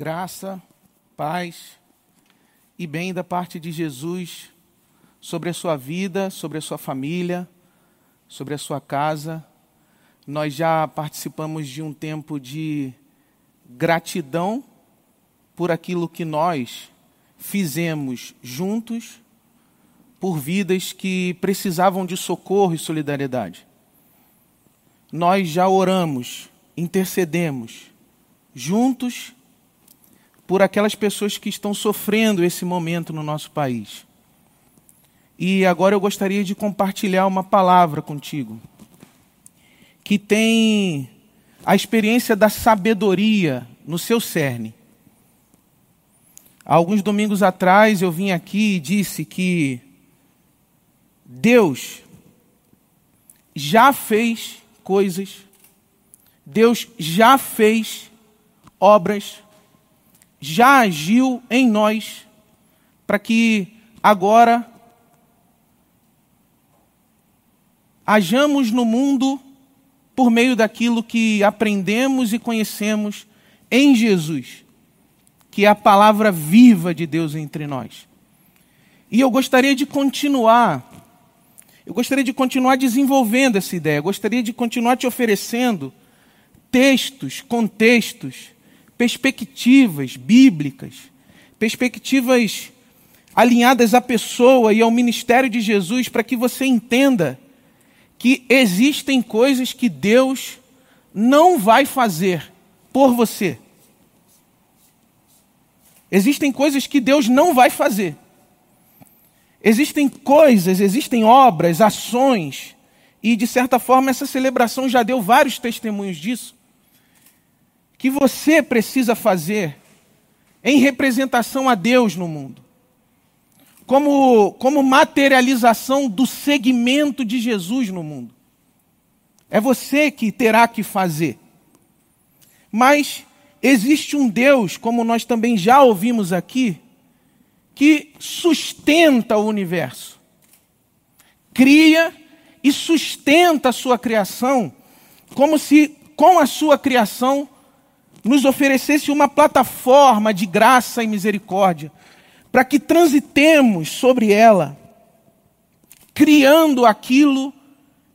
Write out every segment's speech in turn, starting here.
graça, paz e bem da parte de Jesus sobre a sua vida, sobre a sua família, sobre a sua casa. Nós já participamos de um tempo de gratidão por aquilo que nós fizemos juntos, por vidas que precisavam de socorro e solidariedade. Nós já oramos, intercedemos juntos por aquelas pessoas que estão sofrendo esse momento no nosso país. E agora eu gostaria de compartilhar uma palavra contigo, que tem a experiência da sabedoria no seu cerne. Alguns domingos atrás eu vim aqui e disse que Deus já fez coisas, Deus já fez obras já agiu em nós para que agora hajamos no mundo por meio daquilo que aprendemos e conhecemos em Jesus, que é a palavra viva de Deus entre nós. E eu gostaria de continuar, eu gostaria de continuar desenvolvendo essa ideia, eu gostaria de continuar te oferecendo textos, contextos, perspectivas bíblicas, perspectivas alinhadas à pessoa e ao ministério de Jesus, para que você entenda que existem coisas que Deus não vai fazer por você. Existem coisas que Deus não vai fazer. Existem coisas, existem obras, ações, e de certa forma essa celebração já deu vários testemunhos disso que você precisa fazer em representação a Deus no mundo. Como, como materialização do segmento de Jesus no mundo. É você que terá que fazer. Mas existe um Deus, como nós também já ouvimos aqui, que sustenta o universo. Cria e sustenta a sua criação, como se com a sua criação nos oferecesse uma plataforma de graça e misericórdia, para que transitemos sobre ela, criando aquilo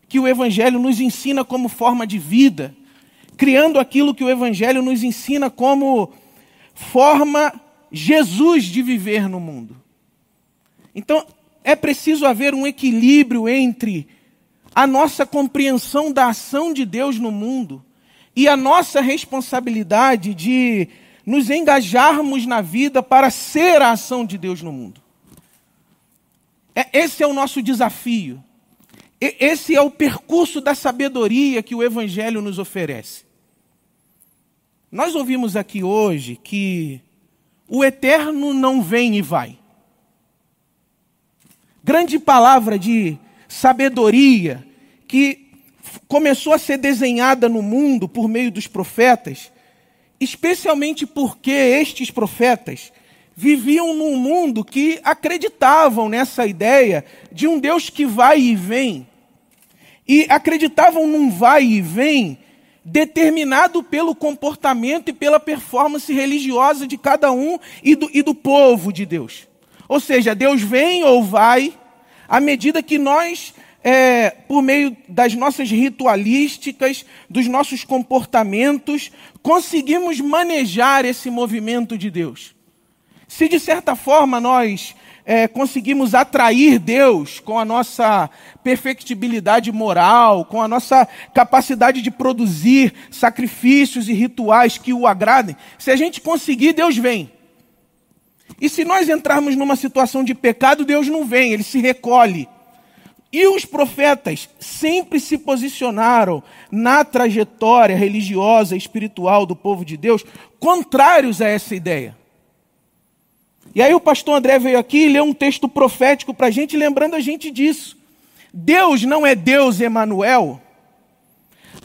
que o Evangelho nos ensina como forma de vida, criando aquilo que o Evangelho nos ensina como forma Jesus de viver no mundo. Então, é preciso haver um equilíbrio entre a nossa compreensão da ação de Deus no mundo e a nossa responsabilidade de nos engajarmos na vida para ser a ação de Deus no mundo. É, esse é o nosso desafio. Esse é o percurso da sabedoria que o Evangelho nos oferece. Nós ouvimos aqui hoje que o eterno não vem e vai. Grande palavra de sabedoria que começou a ser desenhada no mundo por meio dos profetas, especialmente porque estes profetas viviam num mundo que acreditavam nessa ideia de um Deus que vai e vem. E acreditavam num vai e vem determinado pelo comportamento e pela performance religiosa de cada um e do, e do povo de Deus. Ou seja, Deus vem ou vai à medida que nós é, por meio das nossas ritualísticas, dos nossos comportamentos, conseguimos manejar esse movimento de Deus. Se de certa forma nós é, conseguimos atrair Deus com a nossa perfectibilidade moral, com a nossa capacidade de produzir sacrifícios e rituais que o agradem, se a gente conseguir, Deus vem. E se nós entrarmos numa situação de pecado, Deus não vem, ele se recolhe. E os profetas sempre se posicionaram na trajetória religiosa e espiritual do povo de Deus contrários a essa ideia. E aí o pastor André veio aqui e leu um texto profético para a gente, lembrando a gente disso. Deus não é Deus Emanuel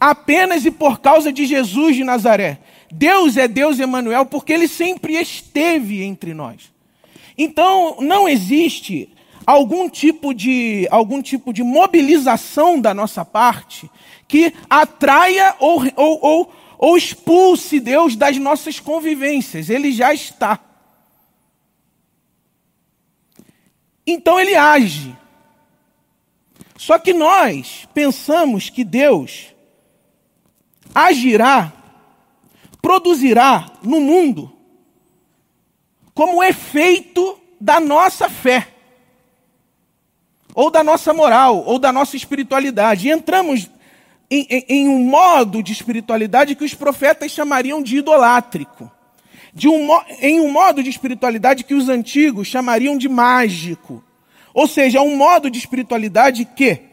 apenas e por causa de Jesus de Nazaré. Deus é Deus Emanuel porque ele sempre esteve entre nós. Então não existe algum tipo de, algum tipo de mobilização da nossa parte que atraia ou, ou, ou, ou expulse Deus das nossas convivências, ele já está. Então ele age. Só que nós pensamos que Deus agirá, produzirá no mundo como efeito da nossa fé, ou da nossa moral, ou da nossa espiritualidade. E entramos em, em, em um modo de espiritualidade que os profetas chamariam de idolátrico. De um, em um modo de espiritualidade que os antigos chamariam de mágico. Ou seja, um modo de espiritualidade que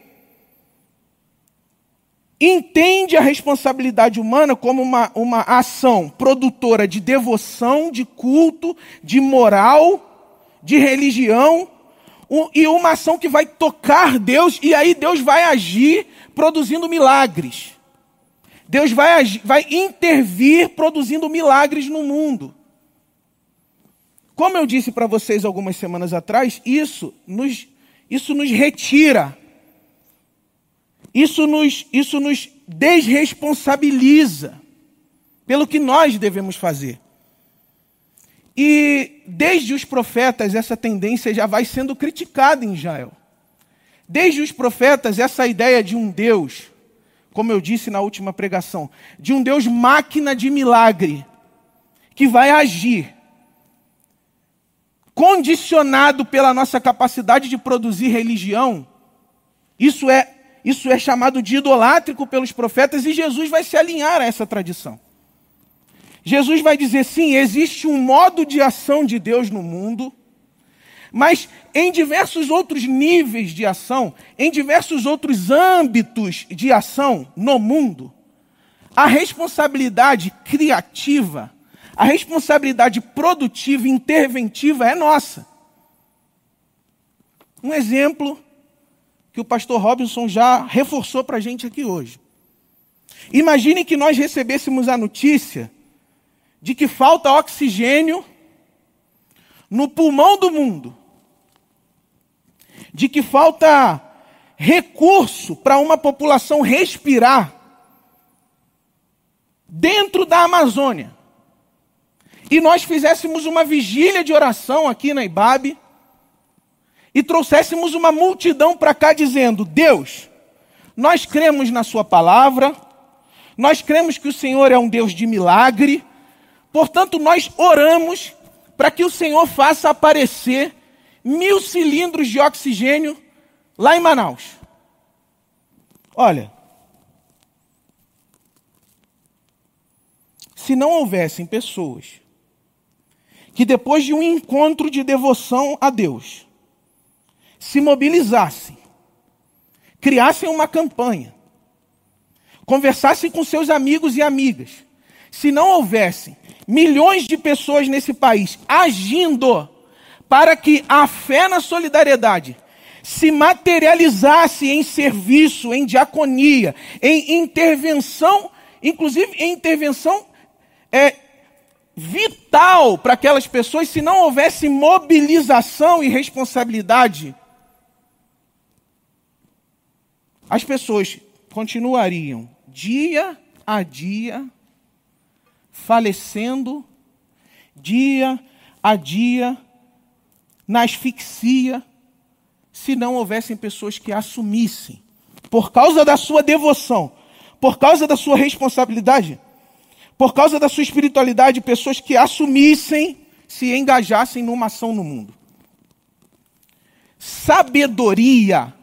entende a responsabilidade humana como uma, uma ação produtora de devoção, de culto, de moral, de religião, e uma ação que vai tocar Deus, e aí Deus vai agir produzindo milagres. Deus vai, agir, vai intervir produzindo milagres no mundo. Como eu disse para vocês algumas semanas atrás, isso nos, isso nos retira isso nos, isso nos desresponsabiliza pelo que nós devemos fazer. E desde os profetas, essa tendência já vai sendo criticada em Israel. Desde os profetas, essa ideia de um Deus, como eu disse na última pregação, de um Deus máquina de milagre, que vai agir, condicionado pela nossa capacidade de produzir religião, isso é isso é chamado de idolátrico pelos profetas e Jesus vai se alinhar a essa tradição. Jesus vai dizer: sim, existe um modo de ação de Deus no mundo, mas em diversos outros níveis de ação, em diversos outros âmbitos de ação no mundo, a responsabilidade criativa, a responsabilidade produtiva, interventiva é nossa. Um exemplo que o pastor Robinson já reforçou para a gente aqui hoje. Imagine que nós recebêssemos a notícia de que falta oxigênio no pulmão do mundo, de que falta recurso para uma população respirar dentro da Amazônia. E nós fizéssemos uma vigília de oração aqui na Ibabe e trouxéssemos uma multidão para cá dizendo: Deus, nós cremos na Sua palavra, nós cremos que o Senhor é um Deus de milagre, portanto, nós oramos para que o Senhor faça aparecer mil cilindros de oxigênio lá em Manaus. Olha, se não houvessem pessoas que depois de um encontro de devoção a Deus, se mobilizassem, criassem uma campanha, conversassem com seus amigos e amigas, se não houvessem milhões de pessoas nesse país agindo para que a fé na solidariedade se materializasse em serviço, em diaconia, em intervenção, inclusive em intervenção é, vital para aquelas pessoas, se não houvesse mobilização e responsabilidade as pessoas continuariam dia a dia falecendo, dia a dia na asfixia, se não houvessem pessoas que assumissem, por causa da sua devoção, por causa da sua responsabilidade, por causa da sua espiritualidade, pessoas que assumissem, se engajassem numa ação no mundo. Sabedoria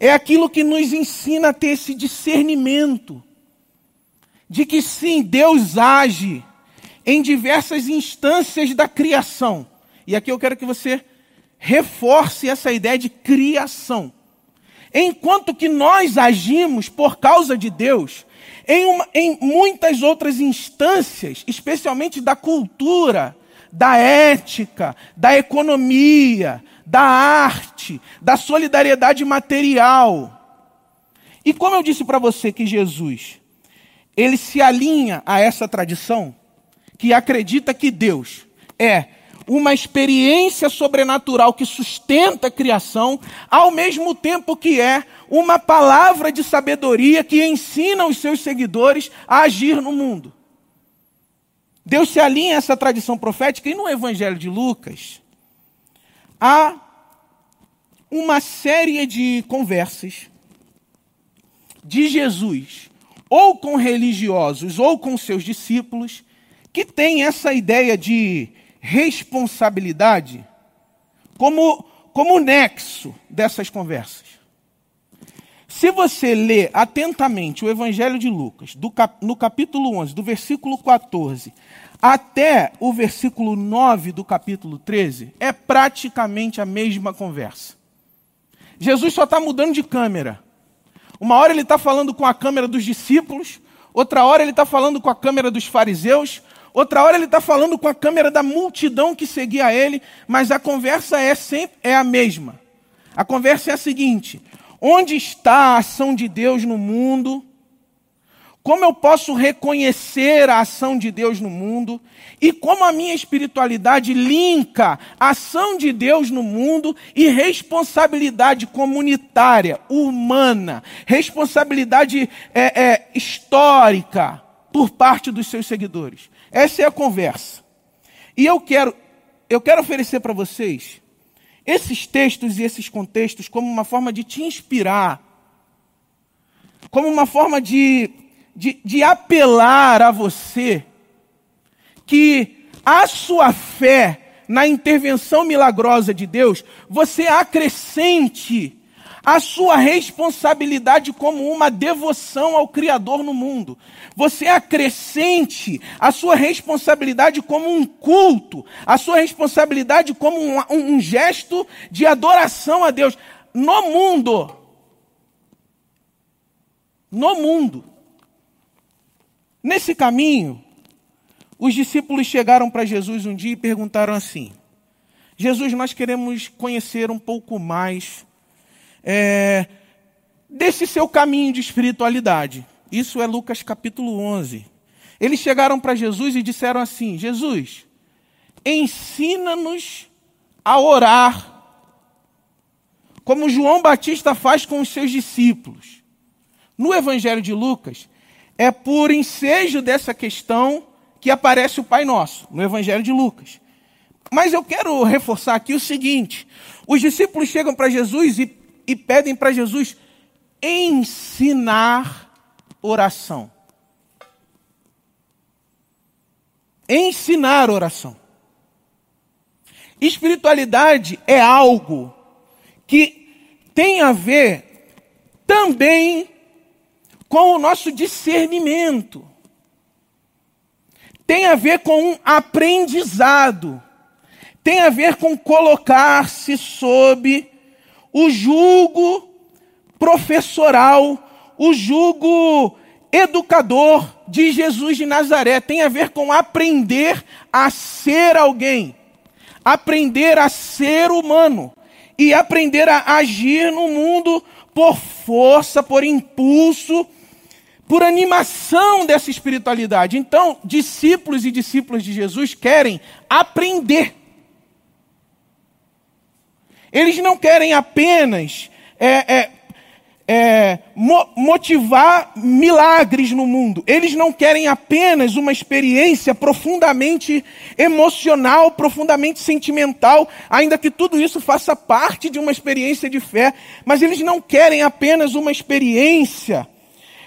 é aquilo que nos ensina a ter esse discernimento de que sim, Deus age em diversas instâncias da criação. E aqui eu quero que você reforce essa ideia de criação. Enquanto que nós agimos por causa de Deus, em, uma, em muitas outras instâncias, especialmente da cultura, da ética, da economia, da arte, da solidariedade material. E como eu disse para você que Jesus, ele se alinha a essa tradição que acredita que Deus é uma experiência sobrenatural que sustenta a criação, ao mesmo tempo que é uma palavra de sabedoria que ensina os seus seguidores a agir no mundo. Deus se alinha a essa tradição profética e no Evangelho de Lucas há uma série de conversas de Jesus, ou com religiosos ou com seus discípulos, que tem essa ideia de responsabilidade como, como nexo dessas conversas. Se você lê atentamente o Evangelho de Lucas, cap, no capítulo 11, do versículo 14 até o versículo 9 do capítulo 13, é praticamente a mesma conversa. Jesus só está mudando de câmera. Uma hora ele está falando com a câmera dos discípulos, outra hora ele está falando com a câmera dos fariseus, outra hora ele está falando com a câmera da multidão que seguia ele, mas a conversa é sempre é a mesma. A conversa é a seguinte: onde está a ação de Deus no mundo? Como eu posso reconhecer a ação de Deus no mundo? E como a minha espiritualidade linka a ação de Deus no mundo e responsabilidade comunitária, humana, responsabilidade é, é, histórica por parte dos seus seguidores? Essa é a conversa. E eu quero, eu quero oferecer para vocês esses textos e esses contextos como uma forma de te inspirar, como uma forma de de, de apelar a você que a sua fé na intervenção milagrosa de Deus, você acrescente a sua responsabilidade como uma devoção ao Criador no mundo. Você acrescente a sua responsabilidade como um culto, a sua responsabilidade como um, um gesto de adoração a Deus no mundo. No mundo. Nesse caminho, os discípulos chegaram para Jesus um dia e perguntaram assim: Jesus, nós queremos conhecer um pouco mais é, desse seu caminho de espiritualidade. Isso é Lucas capítulo 11. Eles chegaram para Jesus e disseram assim: Jesus, ensina-nos a orar, como João Batista faz com os seus discípulos. No Evangelho de Lucas, é por ensejo dessa questão que aparece o Pai Nosso, no Evangelho de Lucas. Mas eu quero reforçar aqui o seguinte: os discípulos chegam para Jesus e, e pedem para Jesus ensinar oração. Ensinar oração. Espiritualidade é algo que tem a ver também com o nosso discernimento. Tem a ver com um aprendizado. Tem a ver com colocar-se sob o jugo professoral, o jugo educador de Jesus de Nazaré. Tem a ver com aprender a ser alguém, aprender a ser humano e aprender a agir no mundo por força, por impulso por animação dessa espiritualidade. Então, discípulos e discípulas de Jesus querem aprender. Eles não querem apenas é, é, é, mo motivar milagres no mundo. Eles não querem apenas uma experiência profundamente emocional, profundamente sentimental, ainda que tudo isso faça parte de uma experiência de fé. Mas eles não querem apenas uma experiência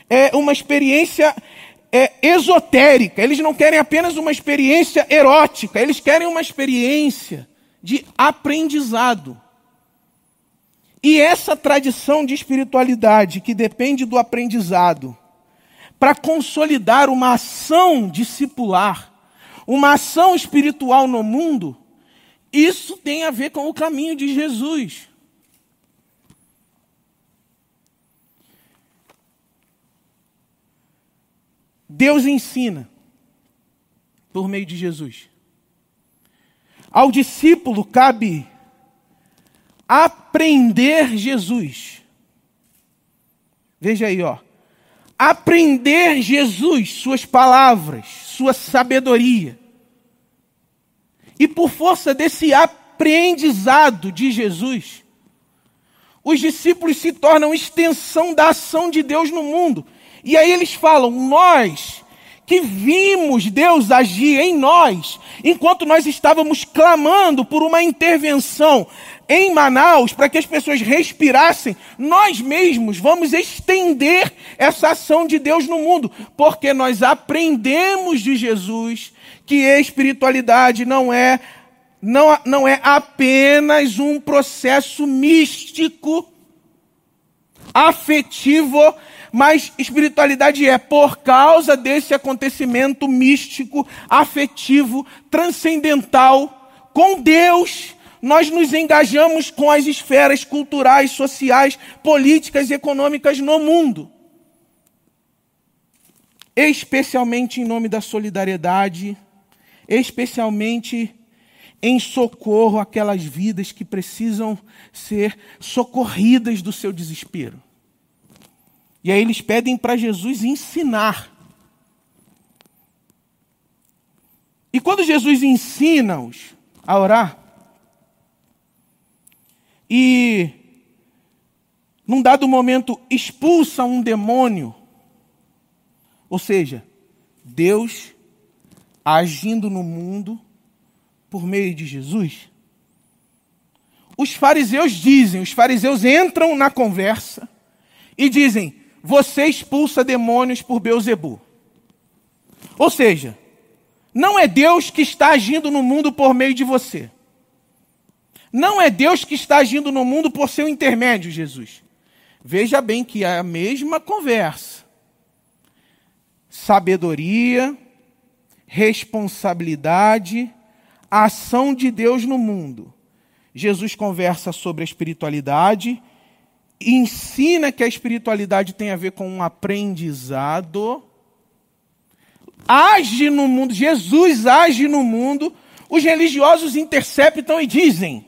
é, uma experiência é, esotérica, eles não querem apenas uma experiência erótica, eles querem uma experiência de aprendizado. E essa tradição de espiritualidade que depende do aprendizado, para consolidar uma ação discipular, uma ação espiritual no mundo, isso tem a ver com o caminho de Jesus. Deus ensina por meio de Jesus. Ao discípulo cabe aprender Jesus. Veja aí, ó. Aprender Jesus, suas palavras, sua sabedoria. E por força desse aprendizado de Jesus, os discípulos se tornam extensão da ação de Deus no mundo. E aí eles falam: Nós que vimos Deus agir em nós, enquanto nós estávamos clamando por uma intervenção em Manaus para que as pessoas respirassem, nós mesmos vamos estender essa ação de Deus no mundo, porque nós aprendemos de Jesus que espiritualidade não é não, não é apenas um processo místico, afetivo, mas espiritualidade é por causa desse acontecimento místico, afetivo, transcendental, com Deus, nós nos engajamos com as esferas culturais, sociais, políticas e econômicas no mundo. Especialmente em nome da solidariedade, especialmente em socorro àquelas vidas que precisam ser socorridas do seu desespero. E aí eles pedem para Jesus ensinar. E quando Jesus ensina-os a orar, e num dado momento expulsa um demônio, ou seja, Deus agindo no mundo por meio de Jesus. Os fariseus dizem, os fariseus entram na conversa e dizem: Você expulsa demônios por Beuzebu. Ou seja, não é Deus que está agindo no mundo por meio de você. Não é Deus que está agindo no mundo por seu intermédio, Jesus. Veja bem que é a mesma conversa. Sabedoria, responsabilidade, ação de Deus no mundo. Jesus conversa sobre a espiritualidade, ensina que a espiritualidade tem a ver com um aprendizado, age no mundo, Jesus age no mundo, os religiosos interceptam e dizem: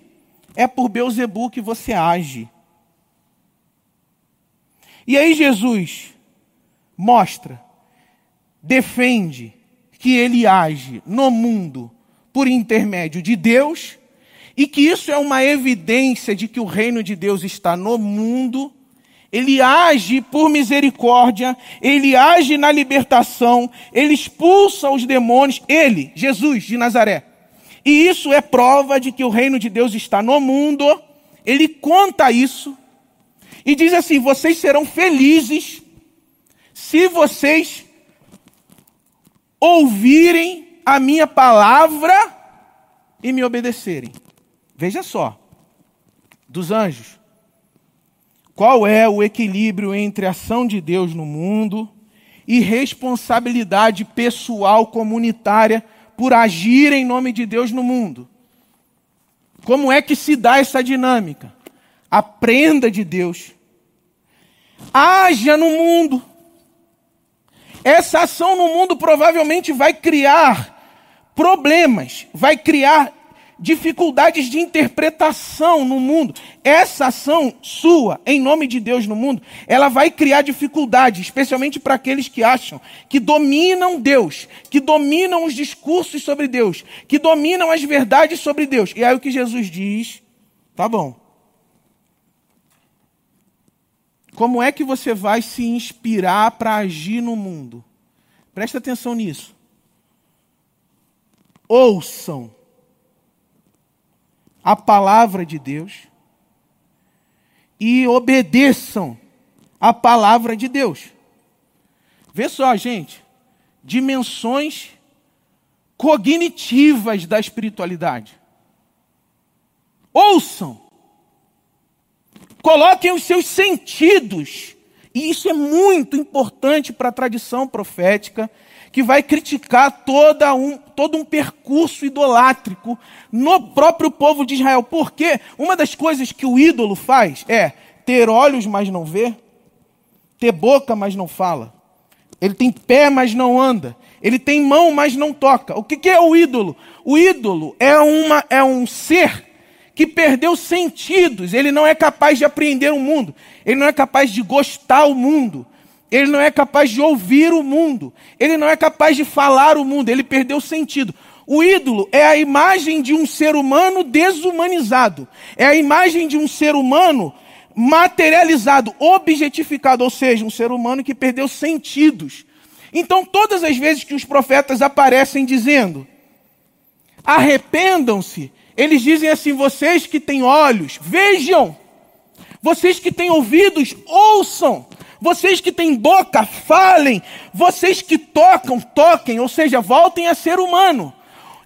é por Beuzebu que você age. E aí Jesus mostra, defende que ele age no mundo por intermédio de Deus, e que isso é uma evidência de que o reino de Deus está no mundo. Ele age por misericórdia, ele age na libertação, ele expulsa os demônios, ele, Jesus de Nazaré. E isso é prova de que o reino de Deus está no mundo. Ele conta isso e diz assim: vocês serão felizes se vocês ouvirem a minha palavra e me obedecerem. Veja só, dos anjos, qual é o equilíbrio entre ação de Deus no mundo e responsabilidade pessoal comunitária por agir em nome de Deus no mundo? Como é que se dá essa dinâmica? Aprenda de Deus. Haja no mundo. Essa ação no mundo provavelmente vai criar problemas, vai criar dificuldades de interpretação no mundo. Essa ação sua, em nome de Deus no mundo, ela vai criar dificuldades, especialmente para aqueles que acham que dominam Deus, que dominam os discursos sobre Deus, que dominam as verdades sobre Deus. E aí o que Jesus diz, tá bom. Como é que você vai se inspirar para agir no mundo? Presta atenção nisso. Ouçam a palavra de Deus e obedeçam a palavra de Deus. Vê só, gente, dimensões cognitivas da espiritualidade. Ouçam. Coloquem os seus sentidos. E isso é muito importante para a tradição profética que vai criticar toda um, todo um percurso idolátrico no próprio povo de Israel. Porque uma das coisas que o ídolo faz é ter olhos, mas não vê, ter boca, mas não fala. Ele tem pé, mas não anda. Ele tem mão, mas não toca. O que, que é o ídolo? O ídolo é, uma, é um ser que perdeu sentidos. Ele não é capaz de apreender o mundo. Ele não é capaz de gostar o mundo. Ele não é capaz de ouvir o mundo. Ele não é capaz de falar o mundo. Ele perdeu o sentido. O ídolo é a imagem de um ser humano desumanizado. É a imagem de um ser humano materializado, objetificado, ou seja, um ser humano que perdeu sentidos. Então, todas as vezes que os profetas aparecem dizendo: arrependam-se, eles dizem assim: vocês que têm olhos, vejam, vocês que têm ouvidos, ouçam, vocês que têm boca, falem, vocês que tocam, toquem, ou seja, voltem a ser humano.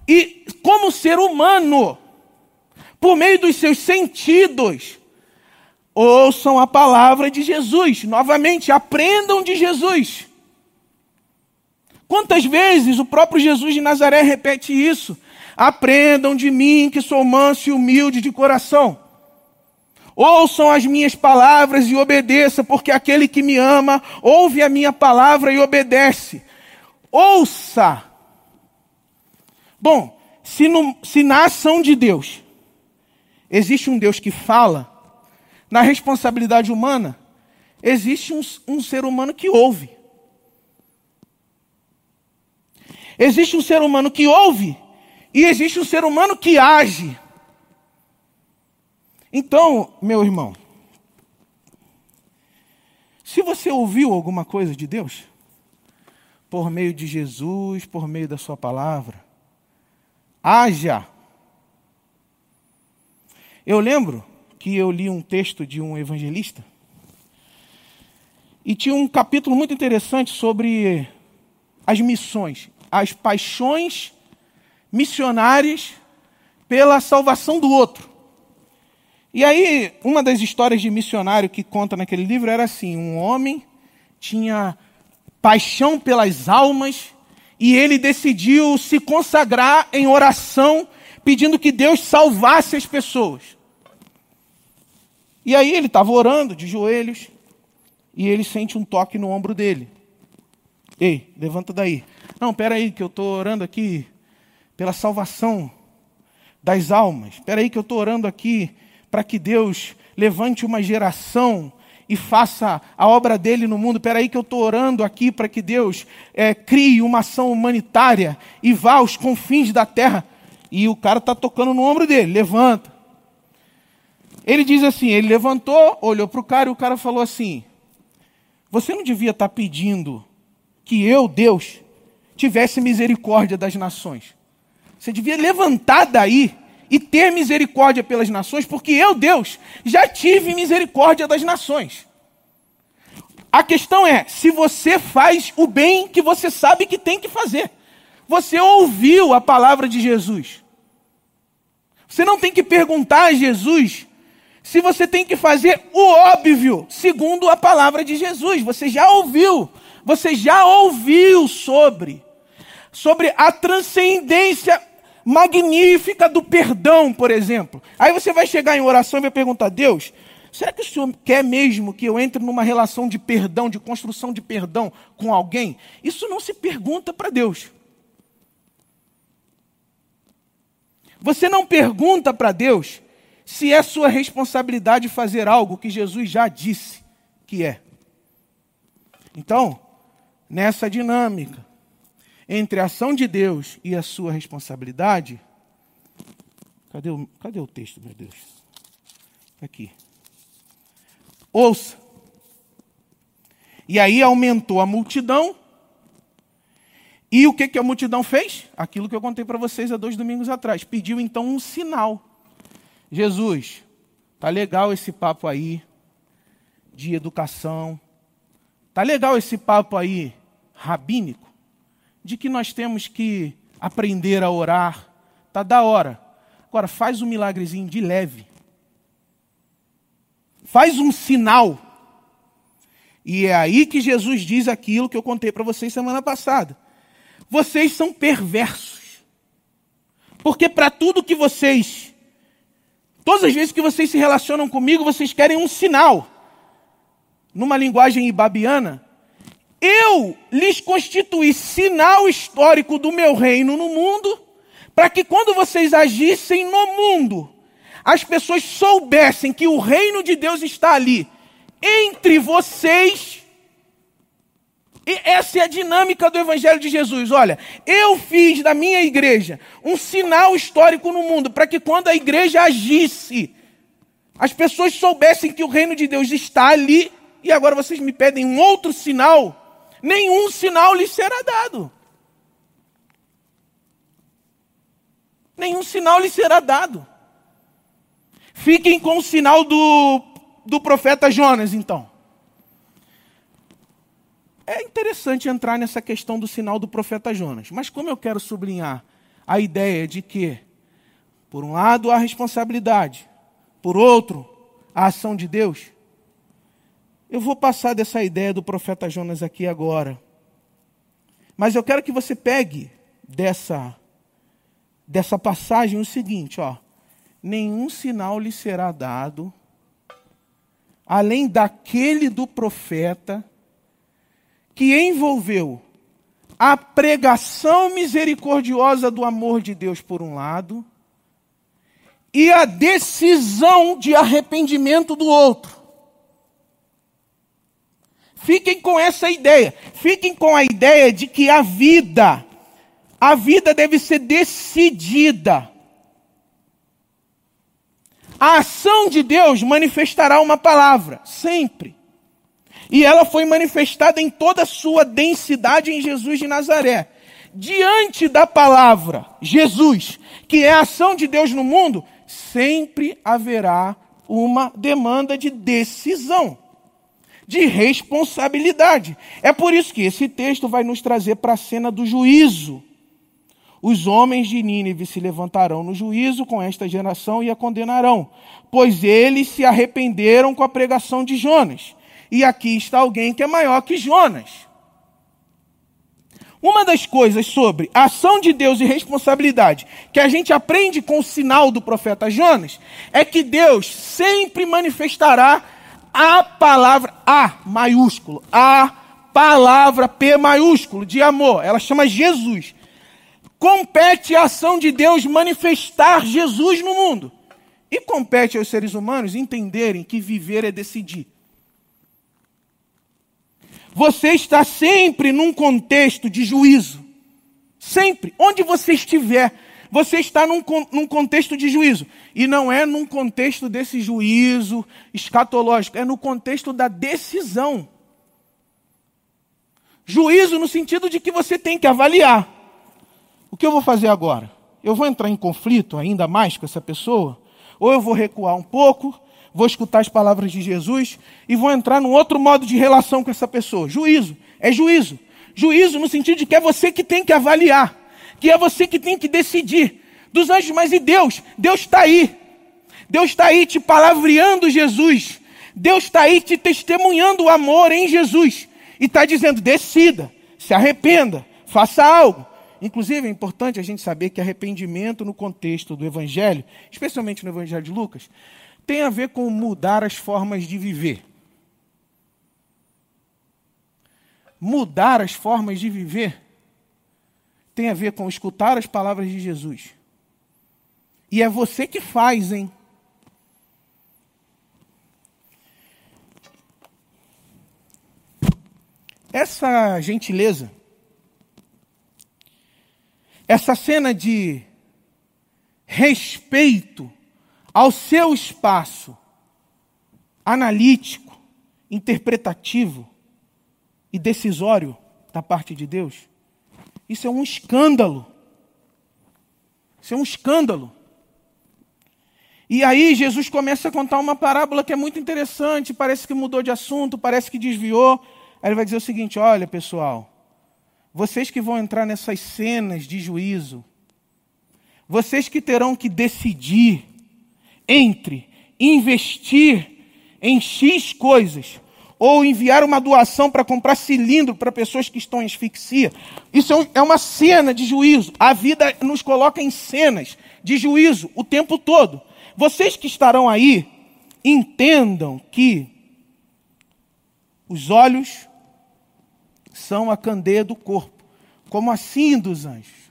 E como ser humano, por meio dos seus sentidos, ouçam a palavra de Jesus. Novamente, aprendam de Jesus. Quantas vezes o próprio Jesus de Nazaré repete isso? Aprendam de mim, que sou manso e humilde de coração. Ouçam as minhas palavras e obedeçam, porque aquele que me ama ouve a minha palavra e obedece. Ouça. Bom, se, no, se na ação de Deus existe um Deus que fala, na responsabilidade humana, existe um, um ser humano que ouve. Existe um ser humano que ouve e existe um ser humano que age. Então, meu irmão, se você ouviu alguma coisa de Deus, por meio de Jesus, por meio da Sua palavra, haja. Eu lembro que eu li um texto de um evangelista e tinha um capítulo muito interessante sobre as missões as paixões missionárias pela salvação do outro. E aí, uma das histórias de missionário que conta naquele livro era assim: um homem tinha paixão pelas almas e ele decidiu se consagrar em oração, pedindo que Deus salvasse as pessoas. E aí ele estava orando de joelhos e ele sente um toque no ombro dele. Ei, levanta daí. Não, espera aí que eu estou orando aqui pela salvação das almas. Espera aí que eu estou orando aqui para que Deus levante uma geração e faça a obra dele no mundo. Espera aí que eu estou orando aqui para que Deus é, crie uma ação humanitária e vá aos confins da terra. E o cara está tocando no ombro dele, levanta. Ele diz assim, ele levantou, olhou para o cara e o cara falou assim, você não devia estar tá pedindo que eu, Deus, tivesse misericórdia das nações. Você devia levantar daí e ter misericórdia pelas nações, porque eu, Deus, já tive misericórdia das nações. A questão é: se você faz o bem que você sabe que tem que fazer, você ouviu a palavra de Jesus. Você não tem que perguntar a Jesus se você tem que fazer o óbvio, segundo a palavra de Jesus. Você já ouviu, você já ouviu sobre sobre a transcendência magnífica do perdão, por exemplo. Aí você vai chegar em oração e vai perguntar: Deus, será que o Senhor quer mesmo que eu entre numa relação de perdão, de construção de perdão com alguém? Isso não se pergunta para Deus. Você não pergunta para Deus se é sua responsabilidade fazer algo que Jesus já disse que é. Então, nessa dinâmica, entre a ação de Deus e a sua responsabilidade. Cadê o, cadê o texto, meu Deus? Aqui. Ouça. E aí aumentou a multidão. E o que, que a multidão fez? Aquilo que eu contei para vocês há dois domingos atrás. Pediu então um sinal. Jesus, tá legal esse papo aí de educação. Tá legal esse papo aí rabínico de que nós temos que aprender a orar. Tá da hora. Agora faz um milagrezinho de leve. Faz um sinal. E é aí que Jesus diz aquilo que eu contei para vocês semana passada. Vocês são perversos. Porque para tudo que vocês Todas as vezes que vocês se relacionam comigo, vocês querem um sinal. Numa linguagem ibabiana, eu lhes constituí sinal histórico do meu reino no mundo, para que quando vocês agissem no mundo, as pessoas soubessem que o reino de Deus está ali, entre vocês, E essa é a dinâmica do Evangelho de Jesus. Olha, eu fiz da minha igreja um sinal histórico no mundo para que quando a igreja agisse, as pessoas soubessem que o reino de Deus está ali e agora vocês me pedem um outro sinal. Nenhum sinal lhes será dado. Nenhum sinal lhes será dado. Fiquem com o sinal do, do profeta Jonas, então. É interessante entrar nessa questão do sinal do profeta Jonas, mas como eu quero sublinhar a ideia de que, por um lado, a responsabilidade, por outro, a ação de Deus, eu vou passar dessa ideia do profeta Jonas aqui agora. Mas eu quero que você pegue dessa, dessa passagem o seguinte, ó. Nenhum sinal lhe será dado, além daquele do profeta que envolveu a pregação misericordiosa do amor de Deus, por um lado, e a decisão de arrependimento do outro. Fiquem com essa ideia. Fiquem com a ideia de que a vida, a vida deve ser decidida. A ação de Deus manifestará uma palavra, sempre. E ela foi manifestada em toda a sua densidade em Jesus de Nazaré. Diante da palavra Jesus, que é a ação de Deus no mundo, sempre haverá uma demanda de decisão, de responsabilidade. É por isso que esse texto vai nos trazer para a cena do juízo. Os homens de Nínive se levantarão no juízo com esta geração e a condenarão, pois eles se arrependeram com a pregação de Jonas. E aqui está alguém que é maior que Jonas. Uma das coisas sobre ação de Deus e responsabilidade que a gente aprende com o sinal do profeta Jonas é que Deus sempre manifestará a palavra A maiúsculo, a palavra P maiúsculo de amor. Ela chama Jesus. Compete a ação de Deus manifestar Jesus no mundo. E compete aos seres humanos entenderem que viver é decidir. Você está sempre num contexto de juízo. Sempre. Onde você estiver, você está num, num contexto de juízo. E não é num contexto desse juízo escatológico, é no contexto da decisão. Juízo no sentido de que você tem que avaliar. O que eu vou fazer agora? Eu vou entrar em conflito ainda mais com essa pessoa? Ou eu vou recuar um pouco vou escutar as palavras de Jesus e vou entrar num outro modo de relação com essa pessoa. Juízo. É juízo. Juízo no sentido de que é você que tem que avaliar, que é você que tem que decidir. Dos anjos, mas e Deus? Deus está aí. Deus está aí te palavreando Jesus. Deus está aí te testemunhando o amor em Jesus. E está dizendo: decida, se arrependa, faça algo. Inclusive, é importante a gente saber que arrependimento no contexto do Evangelho, especialmente no Evangelho de Lucas, tem a ver com mudar as formas de viver. Mudar as formas de viver tem a ver com escutar as palavras de Jesus. E é você que faz, hein? Essa gentileza, essa cena de respeito ao seu espaço analítico, interpretativo e decisório da parte de Deus, isso é um escândalo. Isso é um escândalo. E aí Jesus começa a contar uma parábola que é muito interessante, parece que mudou de assunto, parece que desviou. Aí ele vai dizer o seguinte: olha, pessoal, vocês que vão entrar nessas cenas de juízo, vocês que terão que decidir entre investir em X coisas ou enviar uma doação para comprar cilindro para pessoas que estão em asfixia. Isso é, é uma cena de juízo. A vida nos coloca em cenas de juízo o tempo todo. Vocês que estarão aí, entendam que os olhos são a candeia do corpo. Como assim dos anjos?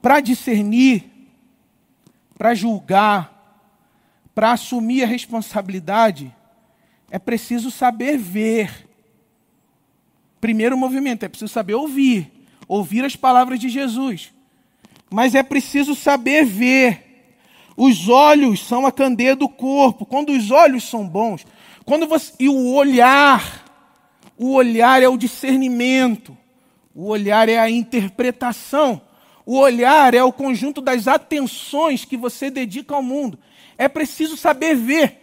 Para discernir para julgar, para assumir a responsabilidade, é preciso saber ver. Primeiro movimento, é preciso saber ouvir, ouvir as palavras de Jesus. Mas é preciso saber ver. Os olhos são a candeia do corpo. Quando os olhos são bons, quando você e o olhar, o olhar é o discernimento. O olhar é a interpretação. O olhar é o conjunto das atenções que você dedica ao mundo. É preciso saber ver,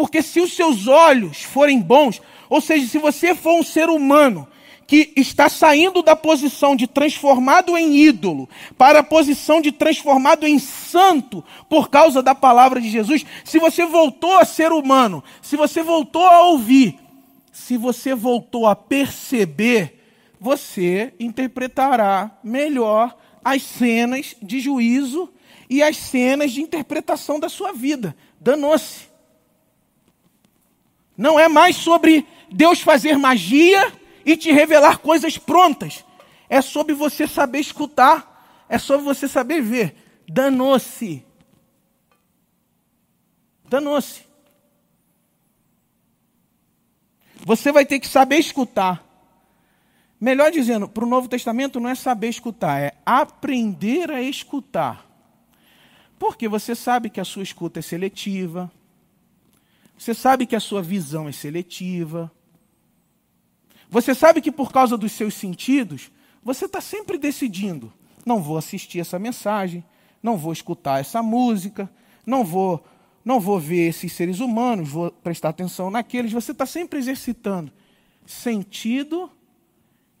porque se os seus olhos forem bons, ou seja, se você for um ser humano que está saindo da posição de transformado em ídolo para a posição de transformado em santo por causa da palavra de Jesus, se você voltou a ser humano, se você voltou a ouvir, se você voltou a perceber, você interpretará melhor as cenas de juízo e as cenas de interpretação da sua vida. Danou-se. Não é mais sobre Deus fazer magia e te revelar coisas prontas. É sobre você saber escutar, é sobre você saber ver. Danou-se. Danou-se. Você vai ter que saber escutar. Melhor dizendo, para o Novo Testamento não é saber escutar, é aprender a escutar. Porque você sabe que a sua escuta é seletiva, você sabe que a sua visão é seletiva, você sabe que por causa dos seus sentidos, você está sempre decidindo: não vou assistir essa mensagem, não vou escutar essa música, não vou, não vou ver esses seres humanos, vou prestar atenção naqueles. Você está sempre exercitando sentido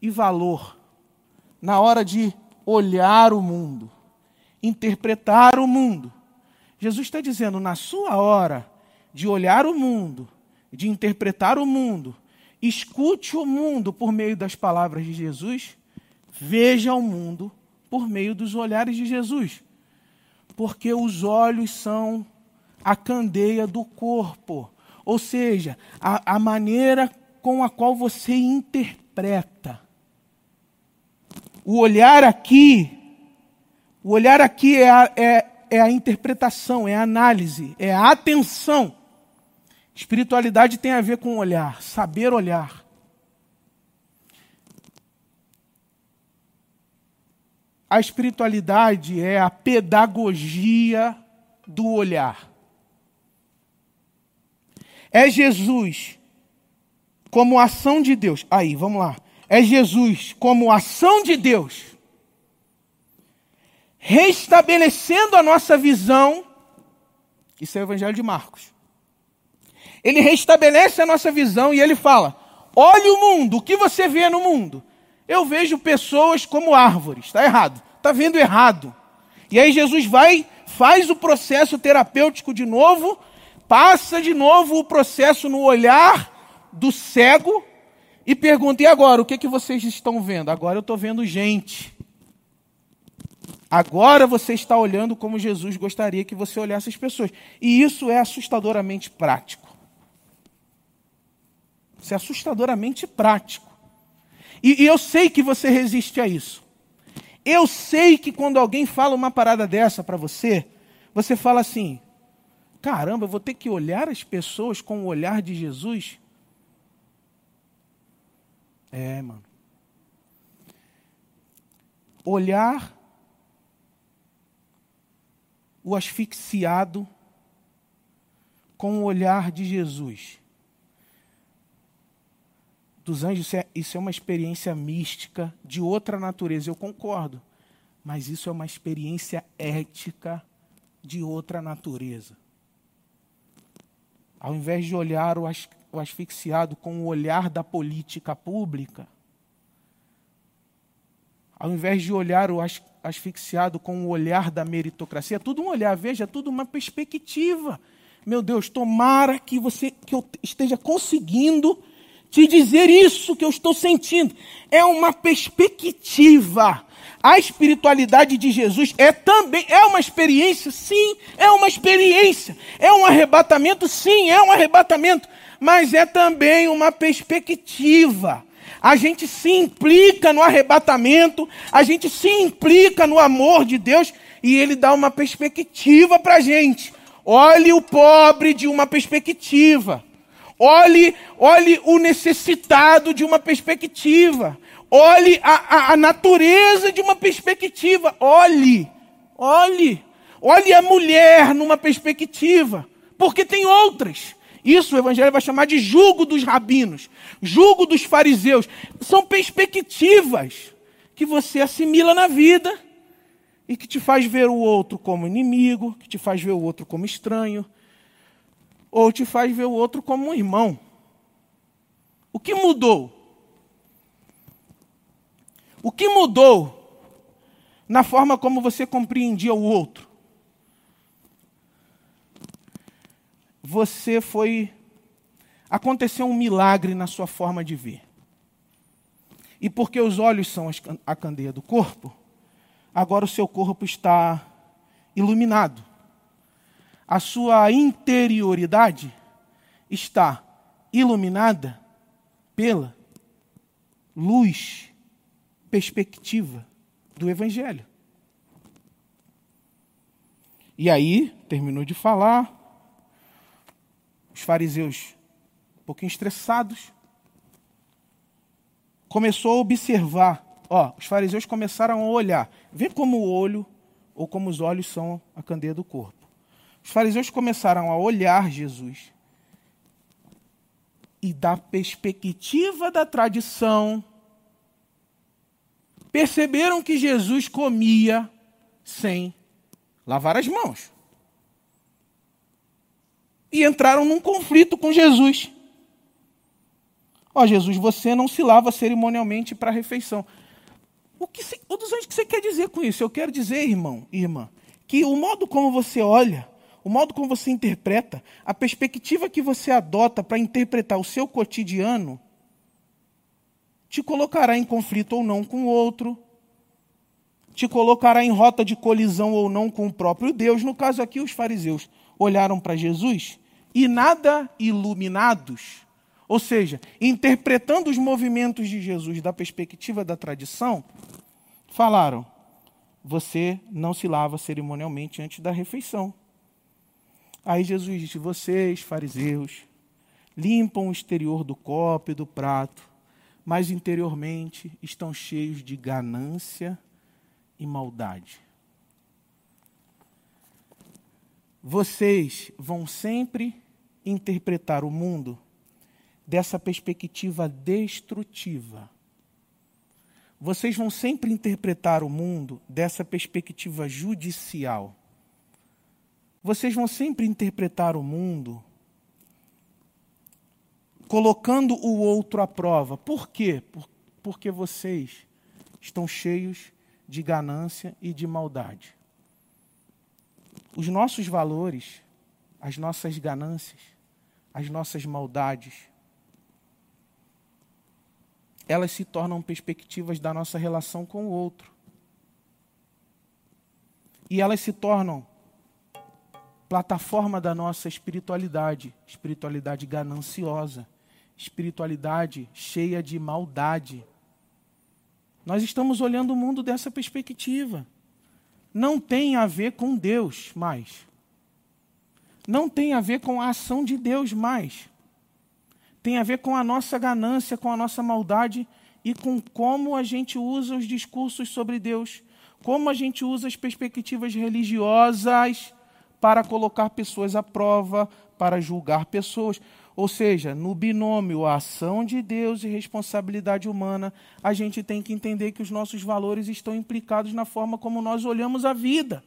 e valor na hora de olhar o mundo, interpretar o mundo. Jesus está dizendo: na sua hora de olhar o mundo, de interpretar o mundo, Escute o mundo por meio das palavras de Jesus, veja o mundo por meio dos olhares de Jesus. Porque os olhos são a candeia do corpo, ou seja, a, a maneira com a qual você interpreta. O olhar aqui, o olhar aqui é a, é, é a interpretação, é a análise, é a atenção. Espiritualidade tem a ver com olhar, saber olhar. A espiritualidade é a pedagogia do olhar. É Jesus como ação de Deus. Aí, vamos lá. É Jesus como ação de Deus, restabelecendo a nossa visão. Isso é o Evangelho de Marcos ele restabelece a nossa visão e ele fala: olhe o mundo, o que você vê no mundo? Eu vejo pessoas como árvores, está errado, está vendo errado. E aí Jesus vai, faz o processo terapêutico de novo, passa de novo o processo no olhar do cego e pergunta: e agora, o que, que vocês estão vendo? Agora eu estou vendo gente. Agora você está olhando como Jesus gostaria que você olhasse as pessoas. E isso é assustadoramente prático. Isso é assustadoramente prático. E, e eu sei que você resiste a isso. Eu sei que quando alguém fala uma parada dessa para você, você fala assim: caramba, eu vou ter que olhar as pessoas com o olhar de Jesus? É, mano. Olhar o asfixiado com o olhar de Jesus dos anjos, isso é, isso é uma experiência mística de outra natureza, eu concordo. Mas isso é uma experiência ética de outra natureza. Ao invés de olhar o, as, o asfixiado com o olhar da política pública, ao invés de olhar o as, asfixiado com o olhar da meritocracia, é tudo um olhar, veja, é tudo uma perspectiva. Meu Deus, tomara que você que eu esteja conseguindo te dizer isso que eu estou sentindo. É uma perspectiva. A espiritualidade de Jesus é também é uma experiência, sim, é uma experiência. É um arrebatamento, sim, é um arrebatamento, mas é também uma perspectiva. A gente se implica no arrebatamento, a gente se implica no amor de Deus e ele dá uma perspectiva para a gente. Olhe o pobre de uma perspectiva. Olhe, olhe o necessitado de uma perspectiva. Olhe a, a, a natureza de uma perspectiva. Olhe, olhe. Olhe a mulher numa perspectiva. Porque tem outras. Isso o Evangelho vai chamar de jugo dos rabinos, jugo dos fariseus. São perspectivas que você assimila na vida e que te faz ver o outro como inimigo, que te faz ver o outro como estranho, ou te faz ver o outro como um irmão. O que mudou? O que mudou na forma como você compreendia o outro? Você foi. Aconteceu um milagre na sua forma de ver. E porque os olhos são a candeia do corpo, agora o seu corpo está iluminado a sua interioridade está iluminada pela luz, perspectiva do Evangelho. E aí, terminou de falar, os fariseus, um pouquinho estressados, começou a observar. Ó, os fariseus começaram a olhar. Vê como o olho ou como os olhos são a candeia do corpo. Os fariseus começaram a olhar Jesus e, da perspectiva da tradição, perceberam que Jesus comia sem lavar as mãos. E entraram num conflito com Jesus. Ó, oh, Jesus, você não se lava cerimonialmente para a refeição. O que, você, o que você quer dizer com isso? Eu quero dizer, irmão, irmã, que o modo como você olha o modo como você interpreta, a perspectiva que você adota para interpretar o seu cotidiano, te colocará em conflito ou não com o outro, te colocará em rota de colisão ou não com o próprio Deus. No caso aqui, os fariseus olharam para Jesus e, nada iluminados, ou seja, interpretando os movimentos de Jesus da perspectiva da tradição, falaram: Você não se lava cerimonialmente antes da refeição. Aí Jesus disse: Vocês, fariseus, limpam o exterior do copo e do prato, mas interiormente estão cheios de ganância e maldade. Vocês vão sempre interpretar o mundo dessa perspectiva destrutiva. Vocês vão sempre interpretar o mundo dessa perspectiva judicial. Vocês vão sempre interpretar o mundo colocando o outro à prova. Por quê? Porque vocês estão cheios de ganância e de maldade. Os nossos valores, as nossas ganâncias, as nossas maldades, elas se tornam perspectivas da nossa relação com o outro. E elas se tornam plataforma da nossa espiritualidade, espiritualidade gananciosa, espiritualidade cheia de maldade. Nós estamos olhando o mundo dessa perspectiva. Não tem a ver com Deus mais. Não tem a ver com a ação de Deus mais. Tem a ver com a nossa ganância, com a nossa maldade e com como a gente usa os discursos sobre Deus, como a gente usa as perspectivas religiosas para colocar pessoas à prova, para julgar pessoas. Ou seja, no binômio a ação de Deus e responsabilidade humana, a gente tem que entender que os nossos valores estão implicados na forma como nós olhamos a vida.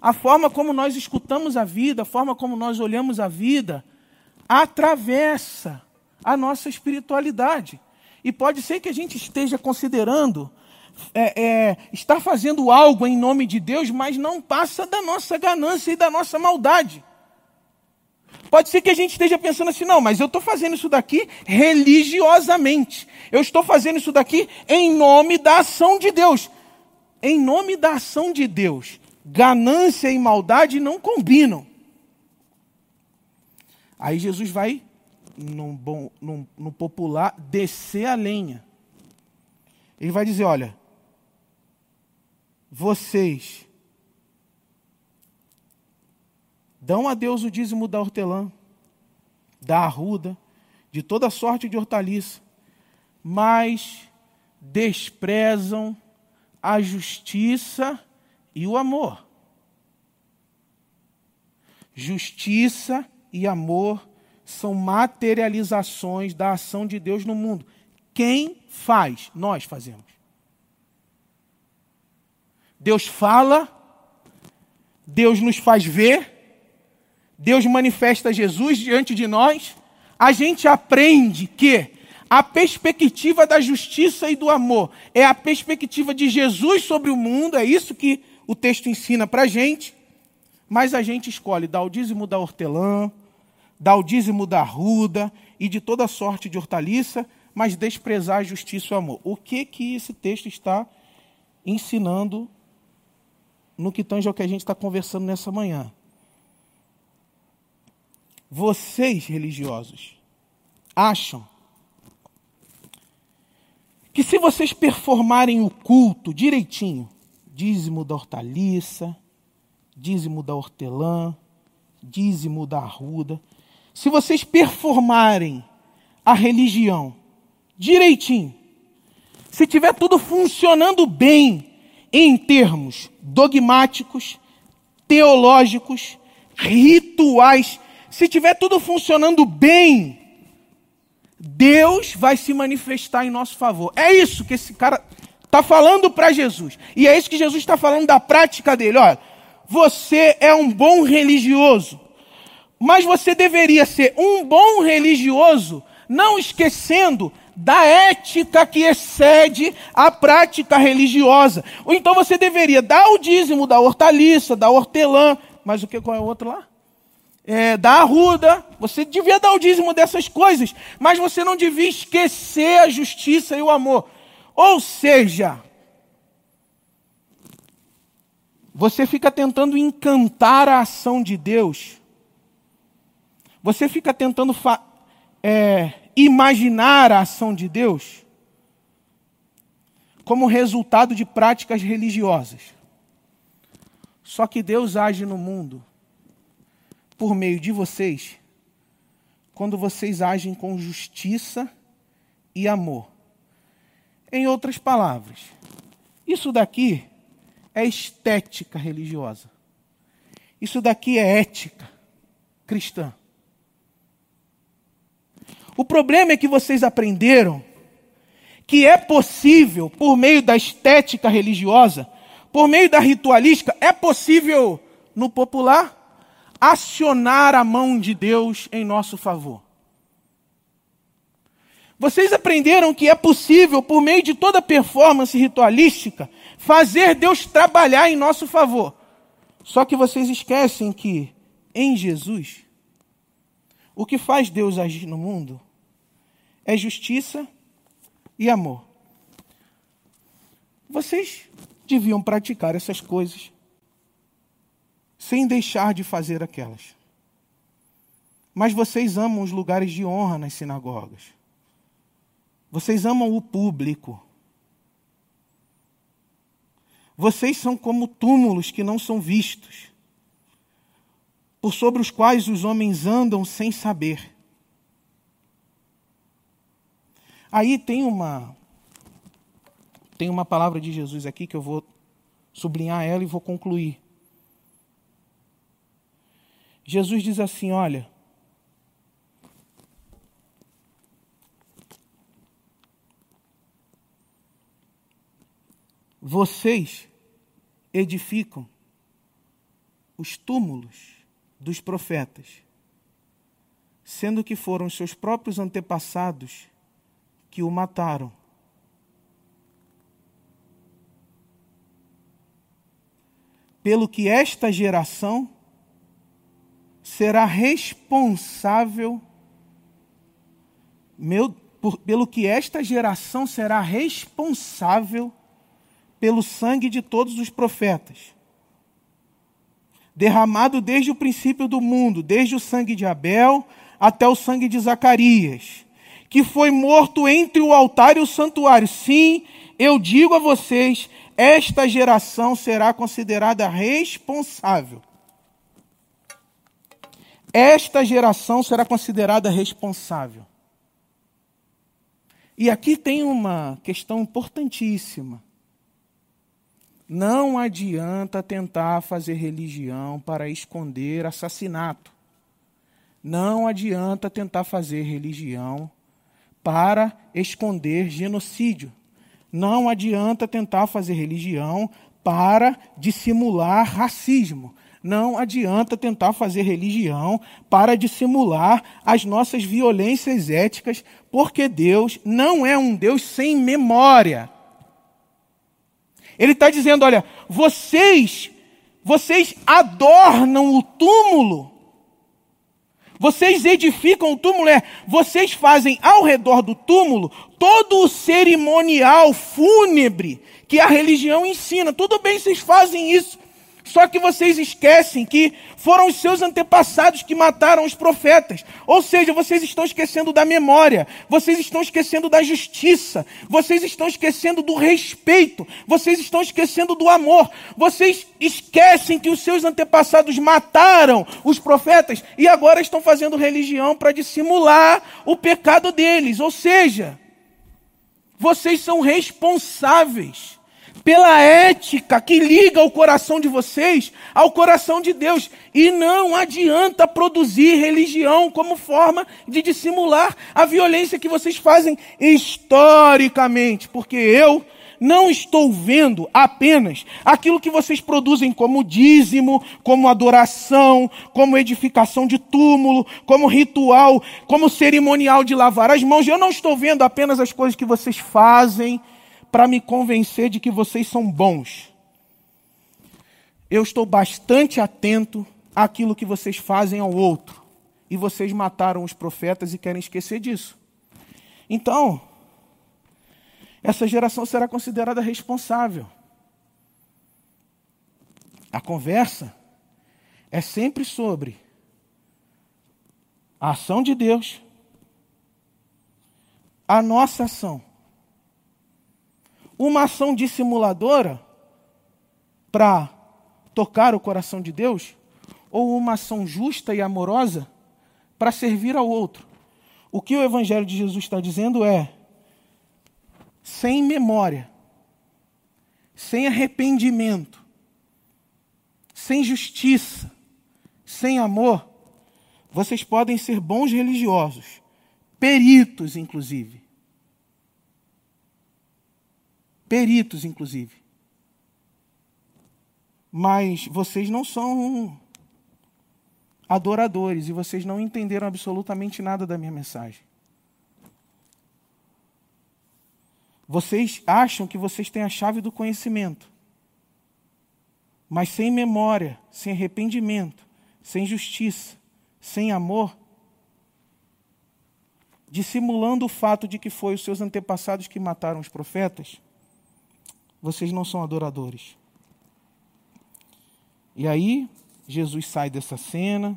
A forma como nós escutamos a vida, a forma como nós olhamos a vida, atravessa a nossa espiritualidade. E pode ser que a gente esteja considerando é, é, está fazendo algo em nome de Deus, mas não passa da nossa ganância e da nossa maldade. Pode ser que a gente esteja pensando assim, não, mas eu estou fazendo isso daqui religiosamente. Eu estou fazendo isso daqui em nome da ação de Deus. Em nome da ação de Deus, ganância e maldade não combinam. Aí Jesus vai, no, bom, no, no popular, descer a lenha. Ele vai dizer: olha, vocês dão a Deus o dízimo da hortelã, da arruda, de toda sorte de hortaliça, mas desprezam a justiça e o amor. Justiça e amor são materializações da ação de Deus no mundo. Quem faz? Nós fazemos. Deus fala, Deus nos faz ver, Deus manifesta Jesus diante de nós. A gente aprende que a perspectiva da justiça e do amor é a perspectiva de Jesus sobre o mundo, é isso que o texto ensina para a gente. Mas a gente escolhe dar o dízimo da hortelã, dar o dízimo da ruda e de toda sorte de hortaliça, mas desprezar a justiça e o amor. O que que esse texto está ensinando no que tange ao que a gente está conversando nessa manhã? Vocês, religiosos, acham que se vocês performarem o culto direitinho, dízimo da hortaliça, dízimo da hortelã, dízimo da arruda, se vocês performarem a religião direitinho, se tiver tudo funcionando bem em termos dogmáticos, teológicos, rituais, se tiver tudo funcionando bem, Deus vai se manifestar em nosso favor. É isso que esse cara está falando para Jesus. E é isso que Jesus está falando da prática dele. Olha, você é um bom religioso, mas você deveria ser um bom religioso, não esquecendo da ética que excede a prática religiosa. Ou então você deveria dar o dízimo da hortaliça, da hortelã, mas o que qual é o outro lá? é, da arruda, você devia dar o dízimo dessas coisas, mas você não devia esquecer a justiça e o amor. Ou seja, você fica tentando encantar a ação de Deus, você fica tentando é, imaginar a ação de Deus como resultado de práticas religiosas. Só que Deus age no mundo por meio de vocês quando vocês agem com justiça e amor. Em outras palavras, isso daqui é estética religiosa. Isso daqui é ética cristã. O problema é que vocês aprenderam que é possível, por meio da estética religiosa, por meio da ritualística, é possível no popular acionar a mão de Deus em nosso favor. Vocês aprenderam que é possível, por meio de toda performance ritualística, fazer Deus trabalhar em nosso favor. Só que vocês esquecem que, em Jesus, o que faz Deus agir no mundo é justiça e amor. Vocês deviam praticar essas coisas sem deixar de fazer aquelas. Mas vocês amam os lugares de honra nas sinagogas. Vocês amam o público. Vocês são como túmulos que não são vistos, por sobre os quais os homens andam sem saber. Aí tem uma tem uma palavra de Jesus aqui que eu vou sublinhar ela e vou concluir. Jesus diz assim: olha, vocês edificam os túmulos dos profetas, sendo que foram seus próprios antepassados que o mataram. Pelo que esta geração será responsável meu, por, pelo que esta geração será responsável pelo sangue de todos os profetas, derramado desde o princípio do mundo, desde o sangue de Abel até o sangue de Zacarias, que foi morto entre o altar e o santuário. Sim, eu digo a vocês, esta geração será considerada responsável esta geração será considerada responsável. E aqui tem uma questão importantíssima. Não adianta tentar fazer religião para esconder assassinato. Não adianta tentar fazer religião para esconder genocídio. Não adianta tentar fazer religião para dissimular racismo. Não adianta tentar fazer religião para dissimular as nossas violências éticas, porque Deus não é um Deus sem memória. Ele está dizendo: olha, vocês, vocês adornam o túmulo vocês edificam o túmulo, é, vocês fazem ao redor do túmulo todo o cerimonial fúnebre que a religião ensina. Tudo bem, vocês fazem isso. Só que vocês esquecem que foram os seus antepassados que mataram os profetas. Ou seja, vocês estão esquecendo da memória, vocês estão esquecendo da justiça, vocês estão esquecendo do respeito, vocês estão esquecendo do amor. Vocês esquecem que os seus antepassados mataram os profetas e agora estão fazendo religião para dissimular o pecado deles. Ou seja, vocês são responsáveis pela ética que liga o coração de vocês ao coração de Deus. E não adianta produzir religião como forma de dissimular a violência que vocês fazem historicamente, porque eu não estou vendo apenas aquilo que vocês produzem como dízimo, como adoração, como edificação de túmulo, como ritual, como cerimonial de lavar as mãos. Eu não estou vendo apenas as coisas que vocês fazem para me convencer de que vocês são bons. Eu estou bastante atento àquilo que vocês fazem ao outro. E vocês mataram os profetas e querem esquecer disso. Então, essa geração será considerada responsável. A conversa é sempre sobre a ação de Deus, a nossa ação uma ação dissimuladora para tocar o coração de Deus, ou uma ação justa e amorosa para servir ao outro. O que o Evangelho de Jesus está dizendo é: sem memória, sem arrependimento, sem justiça, sem amor, vocês podem ser bons religiosos, peritos, inclusive, peritos, inclusive. Mas vocês não são adoradores e vocês não entenderam absolutamente nada da minha mensagem. Vocês acham que vocês têm a chave do conhecimento, mas sem memória, sem arrependimento, sem justiça, sem amor, dissimulando o fato de que foi os seus antepassados que mataram os profetas, vocês não são adoradores. E aí, Jesus sai dessa cena,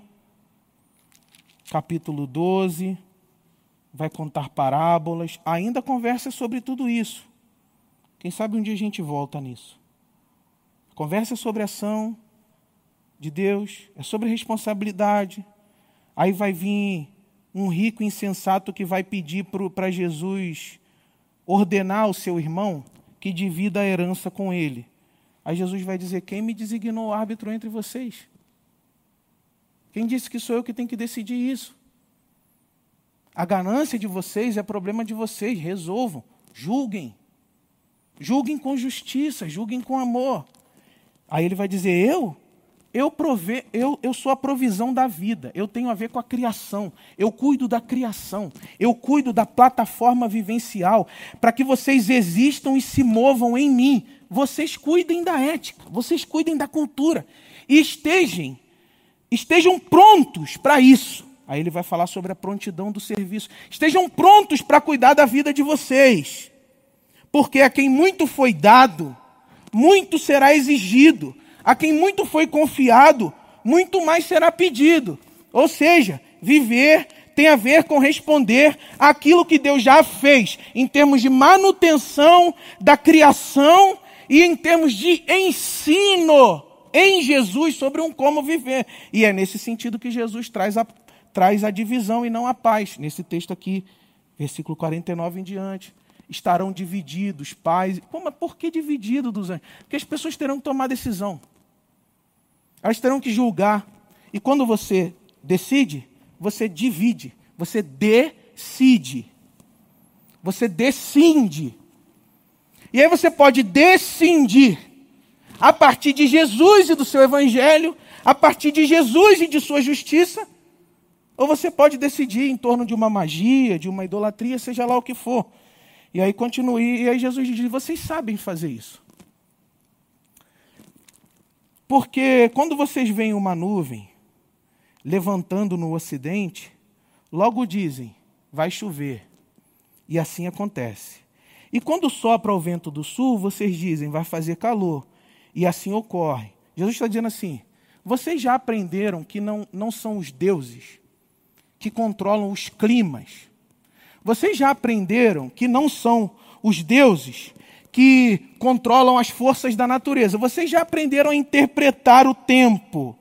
capítulo 12, vai contar parábolas, ainda conversa sobre tudo isso. Quem sabe um dia a gente volta nisso. Conversa sobre a ação de Deus, é sobre responsabilidade. Aí vai vir um rico insensato que vai pedir para Jesus ordenar o seu irmão que divida a herança com ele. Aí Jesus vai dizer: Quem me designou árbitro entre vocês? Quem disse que sou eu que tenho que decidir isso? A ganância de vocês é problema de vocês. Resolvam, julguem. Julguem com justiça, julguem com amor. Aí ele vai dizer: Eu? Eu, prove, eu, eu sou a provisão da vida, eu tenho a ver com a criação, eu cuido da criação, eu cuido da plataforma vivencial, para que vocês existam e se movam em mim. Vocês cuidem da ética, vocês cuidem da cultura e estejam, estejam prontos para isso. Aí ele vai falar sobre a prontidão do serviço. Estejam prontos para cuidar da vida de vocês, porque a quem muito foi dado, muito será exigido. A quem muito foi confiado, muito mais será pedido. Ou seja, viver tem a ver com responder aquilo que Deus já fez, em termos de manutenção da criação e em termos de ensino em Jesus sobre um como viver. E é nesse sentido que Jesus traz a, traz a divisão e não a paz. Nesse texto aqui, versículo 49 em diante. Estarão divididos, pais. Mas por que dividido dos anjos? Porque as pessoas terão que tomar decisão. Elas terão que julgar. E quando você decide, você divide, você decide. Você decide. E aí você pode descindir a partir de Jesus e do seu evangelho, a partir de Jesus e de sua justiça, ou você pode decidir em torno de uma magia, de uma idolatria, seja lá o que for. E aí continue, e aí Jesus diz: vocês sabem fazer isso. Porque quando vocês veem uma nuvem levantando no ocidente, logo dizem: vai chover. E assim acontece. E quando sopra o vento do sul, vocês dizem: vai fazer calor. E assim ocorre. Jesus está dizendo assim: vocês já aprenderam que não, não são os deuses que controlam os climas. Vocês já aprenderam que não são os deuses que controlam as forças da natureza. Vocês já aprenderam a interpretar o tempo.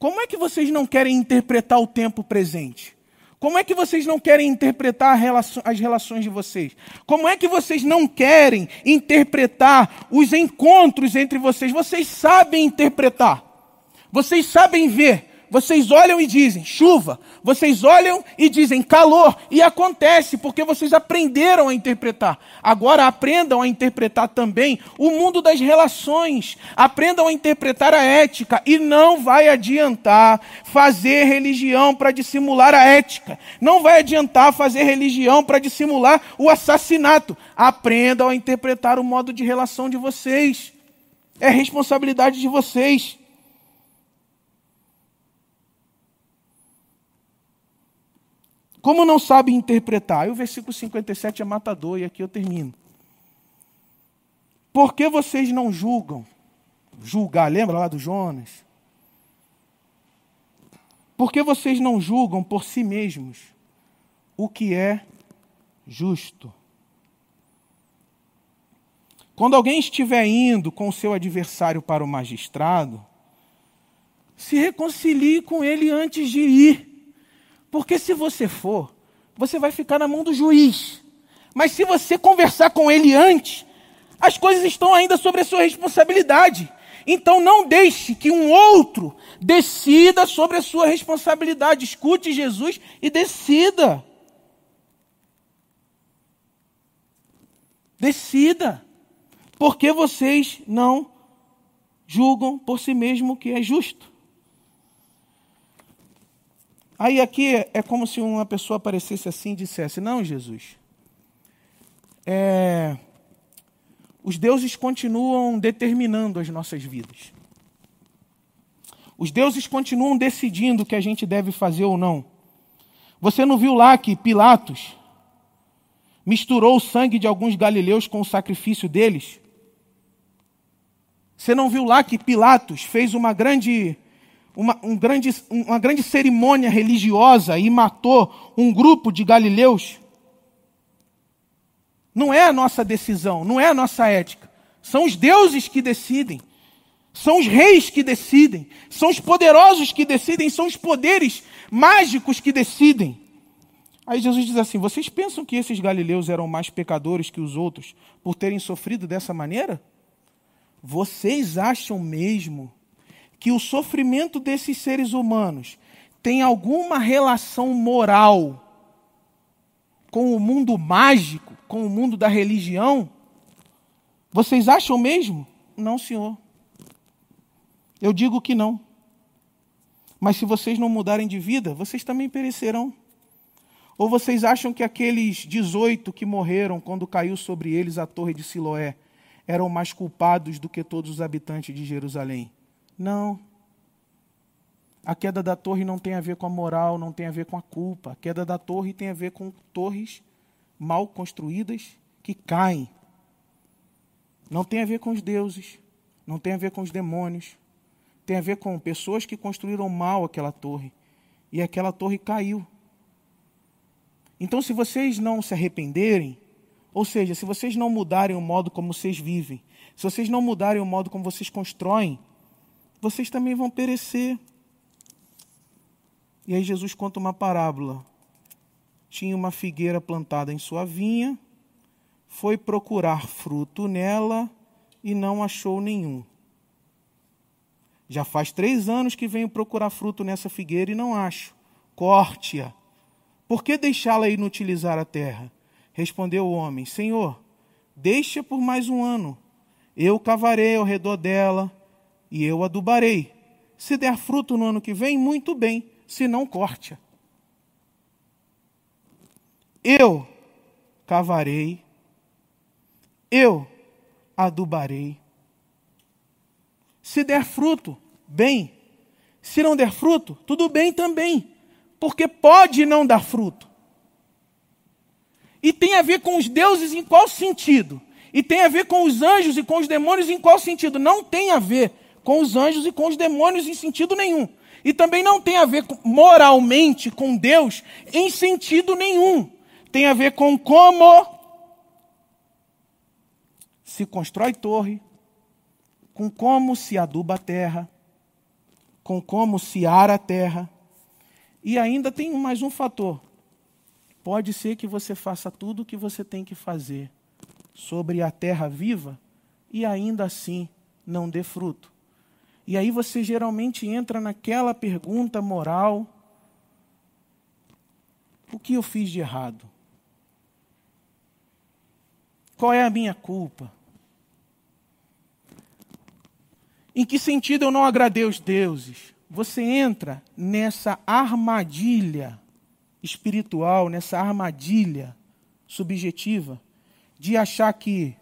Como é que vocês não querem interpretar o tempo presente? Como é que vocês não querem interpretar as relações de vocês? Como é que vocês não querem interpretar os encontros entre vocês? Vocês sabem interpretar. Vocês sabem ver. Vocês olham e dizem chuva, vocês olham e dizem calor, e acontece porque vocês aprenderam a interpretar. Agora aprendam a interpretar também o mundo das relações, aprendam a interpretar a ética, e não vai adiantar fazer religião para dissimular a ética, não vai adiantar fazer religião para dissimular o assassinato. Aprendam a interpretar o modo de relação de vocês, é responsabilidade de vocês. Como não sabe interpretar? Aí o versículo 57 é matador, e aqui eu termino. Por que vocês não julgam? Julgar, lembra lá do Jonas? Por que vocês não julgam por si mesmos o que é justo? Quando alguém estiver indo com o seu adversário para o magistrado, se reconcilie com ele antes de ir. Porque se você for, você vai ficar na mão do juiz. Mas se você conversar com ele antes, as coisas estão ainda sobre a sua responsabilidade. Então não deixe que um outro decida sobre a sua responsabilidade. Escute Jesus e decida. Decida. Porque vocês não julgam por si mesmo que é justo. Aí aqui é como se uma pessoa aparecesse assim e dissesse: Não, Jesus, é, os deuses continuam determinando as nossas vidas. Os deuses continuam decidindo o que a gente deve fazer ou não. Você não viu lá que Pilatos misturou o sangue de alguns galileus com o sacrifício deles? Você não viu lá que Pilatos fez uma grande uma, um grande, uma grande cerimônia religiosa e matou um grupo de galileus. Não é a nossa decisão, não é a nossa ética. São os deuses que decidem. São os reis que decidem. São os poderosos que decidem. São os poderes mágicos que decidem. Aí Jesus diz assim: Vocês pensam que esses galileus eram mais pecadores que os outros por terem sofrido dessa maneira? Vocês acham mesmo que o sofrimento desses seres humanos tem alguma relação moral com o mundo mágico, com o mundo da religião? Vocês acham mesmo? Não, senhor. Eu digo que não. Mas se vocês não mudarem de vida, vocês também perecerão. Ou vocês acham que aqueles 18 que morreram quando caiu sobre eles a torre de Siloé eram mais culpados do que todos os habitantes de Jerusalém? Não. A queda da torre não tem a ver com a moral, não tem a ver com a culpa. A queda da torre tem a ver com torres mal construídas que caem. Não tem a ver com os deuses, não tem a ver com os demônios. Tem a ver com pessoas que construíram mal aquela torre. E aquela torre caiu. Então, se vocês não se arrependerem, ou seja, se vocês não mudarem o modo como vocês vivem, Se vocês não mudarem o modo como vocês constroem, vocês também vão perecer. E aí Jesus conta uma parábola. Tinha uma figueira plantada em sua vinha, foi procurar fruto nela e não achou nenhum. Já faz três anos que venho procurar fruto nessa figueira e não acho. Corte-a. Por que deixá-la inutilizar a terra? Respondeu o homem: Senhor, deixa por mais um ano. Eu cavarei ao redor dela e eu adubarei. Se der fruto no ano que vem, muito bem, se não, corte-a. Eu cavarei, eu adubarei. Se der fruto, bem. Se não der fruto, tudo bem também, porque pode não dar fruto. E tem a ver com os deuses em qual sentido? E tem a ver com os anjos e com os demônios em qual sentido? Não tem a ver com os anjos e com os demônios em sentido nenhum. E também não tem a ver moralmente com Deus em sentido nenhum. Tem a ver com como se constrói torre, com como se aduba a terra, com como se ara a terra. E ainda tem mais um fator. Pode ser que você faça tudo o que você tem que fazer sobre a terra viva e ainda assim não dê fruto. E aí você geralmente entra naquela pergunta moral: o que eu fiz de errado? Qual é a minha culpa? Em que sentido eu não agradei os deuses? Você entra nessa armadilha espiritual, nessa armadilha subjetiva de achar que,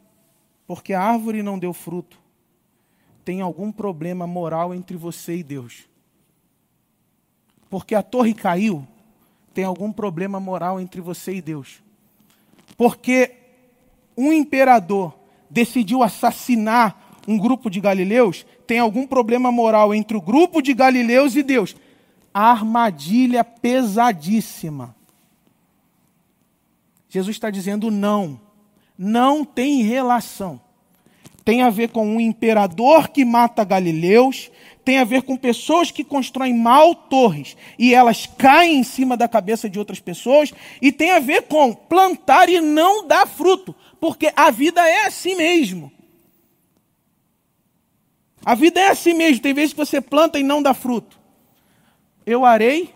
porque a árvore não deu fruto, tem algum problema moral entre você e Deus. Porque a torre caiu, tem algum problema moral entre você e Deus. Porque um imperador decidiu assassinar um grupo de galileus, tem algum problema moral entre o grupo de galileus e Deus. Armadilha pesadíssima. Jesus está dizendo não. Não tem relação. Tem a ver com um imperador que mata galileus, tem a ver com pessoas que constroem mal torres e elas caem em cima da cabeça de outras pessoas, e tem a ver com plantar e não dar fruto, porque a vida é assim mesmo. A vida é assim mesmo, tem vezes que você planta e não dá fruto. Eu arei,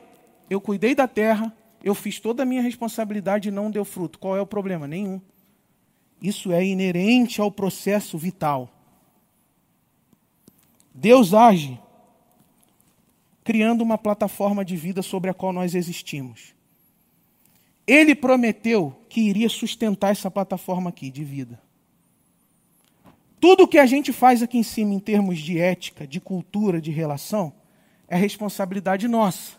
eu cuidei da terra, eu fiz toda a minha responsabilidade e não deu fruto. Qual é o problema? Nenhum. Isso é inerente ao processo vital. Deus age criando uma plataforma de vida sobre a qual nós existimos. Ele prometeu que iria sustentar essa plataforma aqui de vida. Tudo que a gente faz aqui em cima, em termos de ética, de cultura, de relação, é responsabilidade nossa.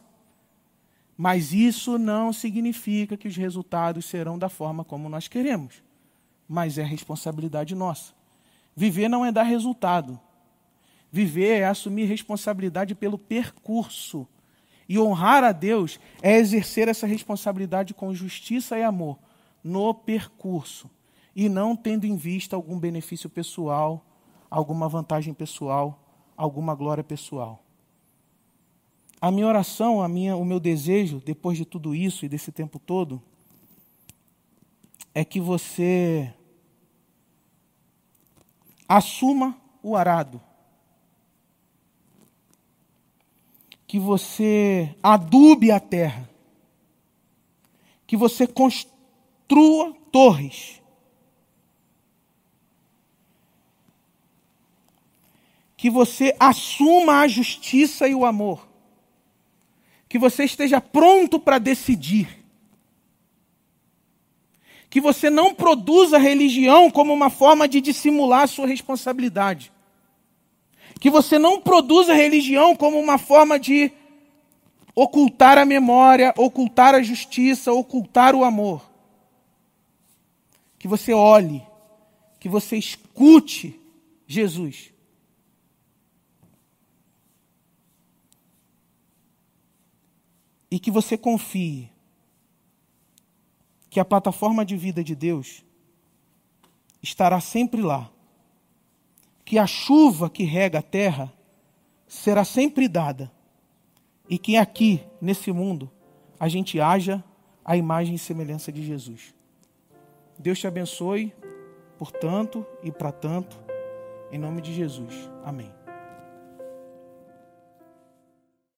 Mas isso não significa que os resultados serão da forma como nós queremos. Mas é responsabilidade nossa. Viver não é dar resultado. Viver é assumir responsabilidade pelo percurso. E honrar a Deus é exercer essa responsabilidade com justiça e amor no percurso e não tendo em vista algum benefício pessoal, alguma vantagem pessoal, alguma glória pessoal. A minha oração, a minha, o meu desejo, depois de tudo isso e desse tempo todo, é que você assuma o arado. Que você adube a terra. Que você construa torres que você assuma a justiça e o amor. Que você esteja pronto para decidir. Que você não produza religião como uma forma de dissimular a sua responsabilidade. Que você não produza religião como uma forma de ocultar a memória, ocultar a justiça, ocultar o amor. Que você olhe, que você escute Jesus e que você confie que a plataforma de vida de Deus estará sempre lá, que a chuva que rega a terra será sempre dada e que aqui, nesse mundo, a gente haja a imagem e semelhança de Jesus. Deus te abençoe por tanto e para tanto, em nome de Jesus. Amém.